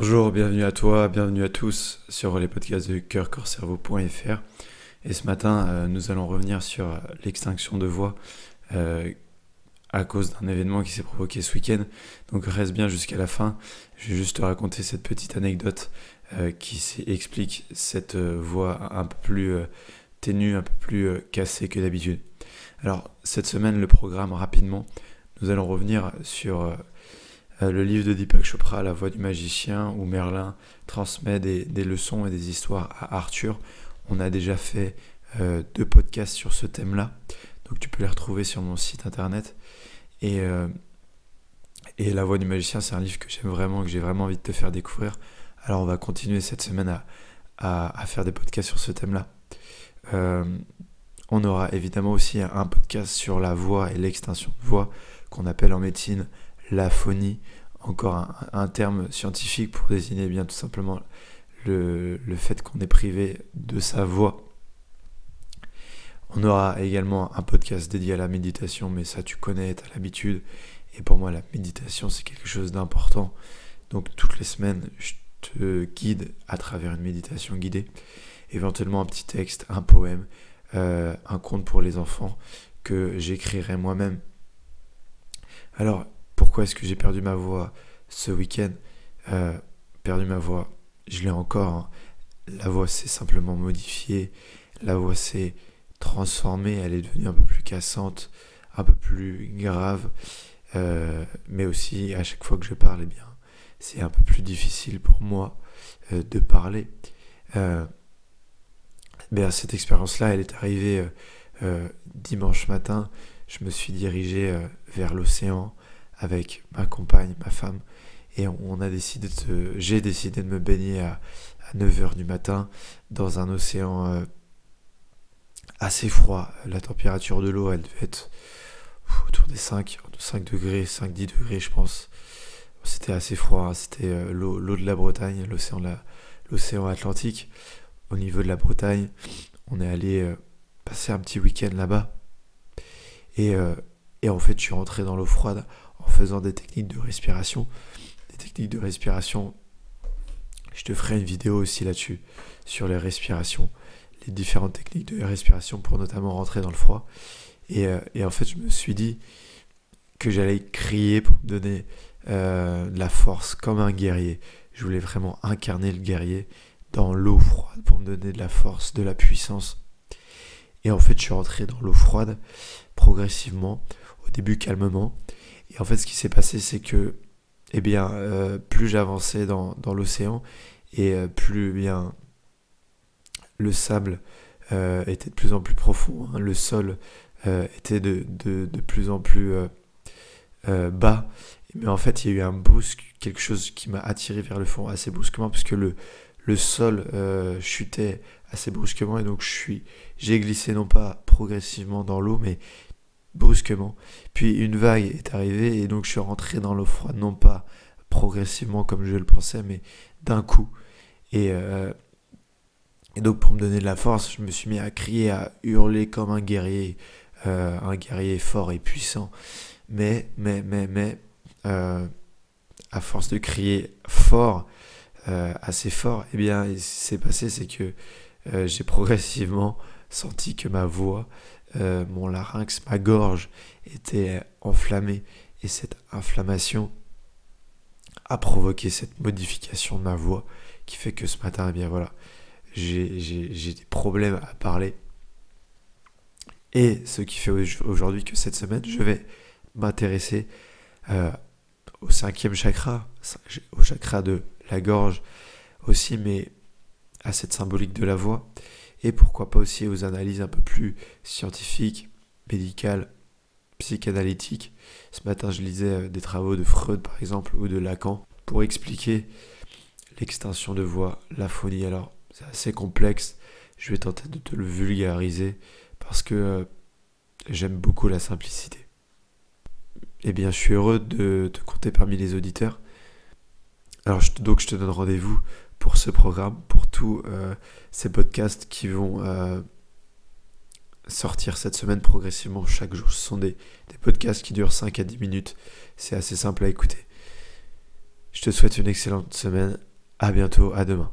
Bonjour, bienvenue à toi, bienvenue à tous sur les podcasts de cœurcorcerveau.fr. Et ce matin, euh, nous allons revenir sur l'extinction de voix euh, à cause d'un événement qui s'est provoqué ce week-end. Donc reste bien jusqu'à la fin. Je vais juste te raconter cette petite anecdote euh, qui explique cette voix un peu plus ténue, un peu plus cassée que d'habitude. Alors cette semaine, le programme rapidement, nous allons revenir sur le livre de Deepak Chopra, La voix du magicien, où Merlin transmet des, leçons et des histoires à Arthur. On a déjà fait euh, deux podcasts sur ce thème-là, donc tu peux les retrouver sur mon site internet. Et, euh, et La voix du magicien, c'est un livre que j'aime vraiment, que j'ai vraiment envie de te faire découvrir. Alors on va continuer cette semaine à, à, faire des podcasts sur ce thème-là. on aura évidemment aussi un podcast sur la voix et l'extinction de voix qu'on appelle en médecine l'aphonie, encore un, terme scientifique pour désigner bien tout simplement le, fait qu'on est privé de sa voix. On aura également un podcast dédié à la méditation, mais ça tu connais, tu as l'habitude. Et pour moi, la méditation, c'est quelque chose d'important. Donc toutes les semaines, je te guide à travers une méditation guidée. Éventuellement un petit texte, un poème, euh, un conte pour les enfants que j'écrirai moi-même. Alors, pourquoi est-ce que j'ai perdu ma voix ce week-end? Euh, Perdu ma voix, je l'ai encore. Hein. La voix s'est simplement modifiée, la voix s'est transformée, elle est devenue un peu plus cassante, un peu plus grave. Euh, mais aussi, à chaque fois que je parle, eh bien, c'est un peu plus difficile pour moi euh, de parler. mais cette expérience-là, elle est arrivée dimanche matin. Je me suis dirigé vers l'océan avec ma compagne, ma femme, et on a décidé de, j'ai décidé de me baigner à, 9h du matin dans un océan euh, assez froid. La température de l'eau, elle devait être autour des 5, 5 degrés, 5-10 degrés, je pense. C'était assez froid, hein. c'était euh, l'eau, de la Bretagne, l'océan, Atlantique. Au niveau de la Bretagne, on est allé euh, passer un petit week-end là-bas. Et, et en fait, je suis rentré dans l'eau froide faisant des techniques de respiration. Des techniques de respiration, je te ferai une vidéo aussi là-dessus, sur les respirations, les différentes techniques de respiration pour notamment rentrer dans le froid. Et, euh, en fait, je me suis dit que j'allais crier pour me donner euh, de la force comme un guerrier. Je voulais vraiment incarner le guerrier dans l'eau froide pour me donner de la force, de la puissance. Et en fait, je suis rentré dans l'eau froide progressivement, au début calmement, et en fait, ce qui s'est passé, c'est que, eh euh, plus j'avançais dans, l'océan, et euh, plus bien le sable euh, était de plus en plus profond, hein. le sol était de, plus en plus bas. Mais en fait, il y a eu un brusque, quelque chose qui m'a attiré vers le fond assez brusquement, puisque le, le sol chutait assez brusquement, et donc j'ai glissé non pas progressivement dans l'eau, mais brusquement. Puis une vague est arrivée et donc je suis rentré dans l'eau froide, non pas progressivement comme je le pensais, mais d'un coup. Et, euh, donc pour me donner de la force, je me suis mis à crier, à hurler comme un guerrier, euh, un guerrier fort et puissant. Mais, mais, mais, mais, euh, à force de crier fort, assez fort, eh bien, ce qui s'est passé, c'est que j'ai progressivement senti que ma voix euh, mon larynx, ma gorge était enflammée et cette inflammation a provoqué cette modification de ma voix qui fait que ce matin, eh bien voilà, j'ai des problèmes à parler. Et ce qui fait aujourd'hui que cette semaine, je vais m'intéresser euh, au cinquième chakra, au chakra de la gorge aussi, mais à cette symbolique de la voix et pourquoi pas aussi aux analyses un peu plus scientifiques, médicales, psychanalytiques. Ce matin, je lisais euh, des travaux de Freud, par exemple, ou de Lacan, pour expliquer l'extinction de voix, l'aphonie. Alors, c'est assez complexe. Je vais tenter de te le vulgariser parce que euh, j'aime beaucoup la simplicité. Eh bien, je suis heureux de te compter parmi les auditeurs. Alors, donc, je te donne rendez-vous pour ce programme, pour tous euh, ces podcasts qui vont euh, sortir cette semaine progressivement chaque jour. Ce sont des, des, podcasts qui durent 5 à 10 minutes. C'est assez simple à écouter. Je te souhaite une excellente semaine À bientôt, à demain.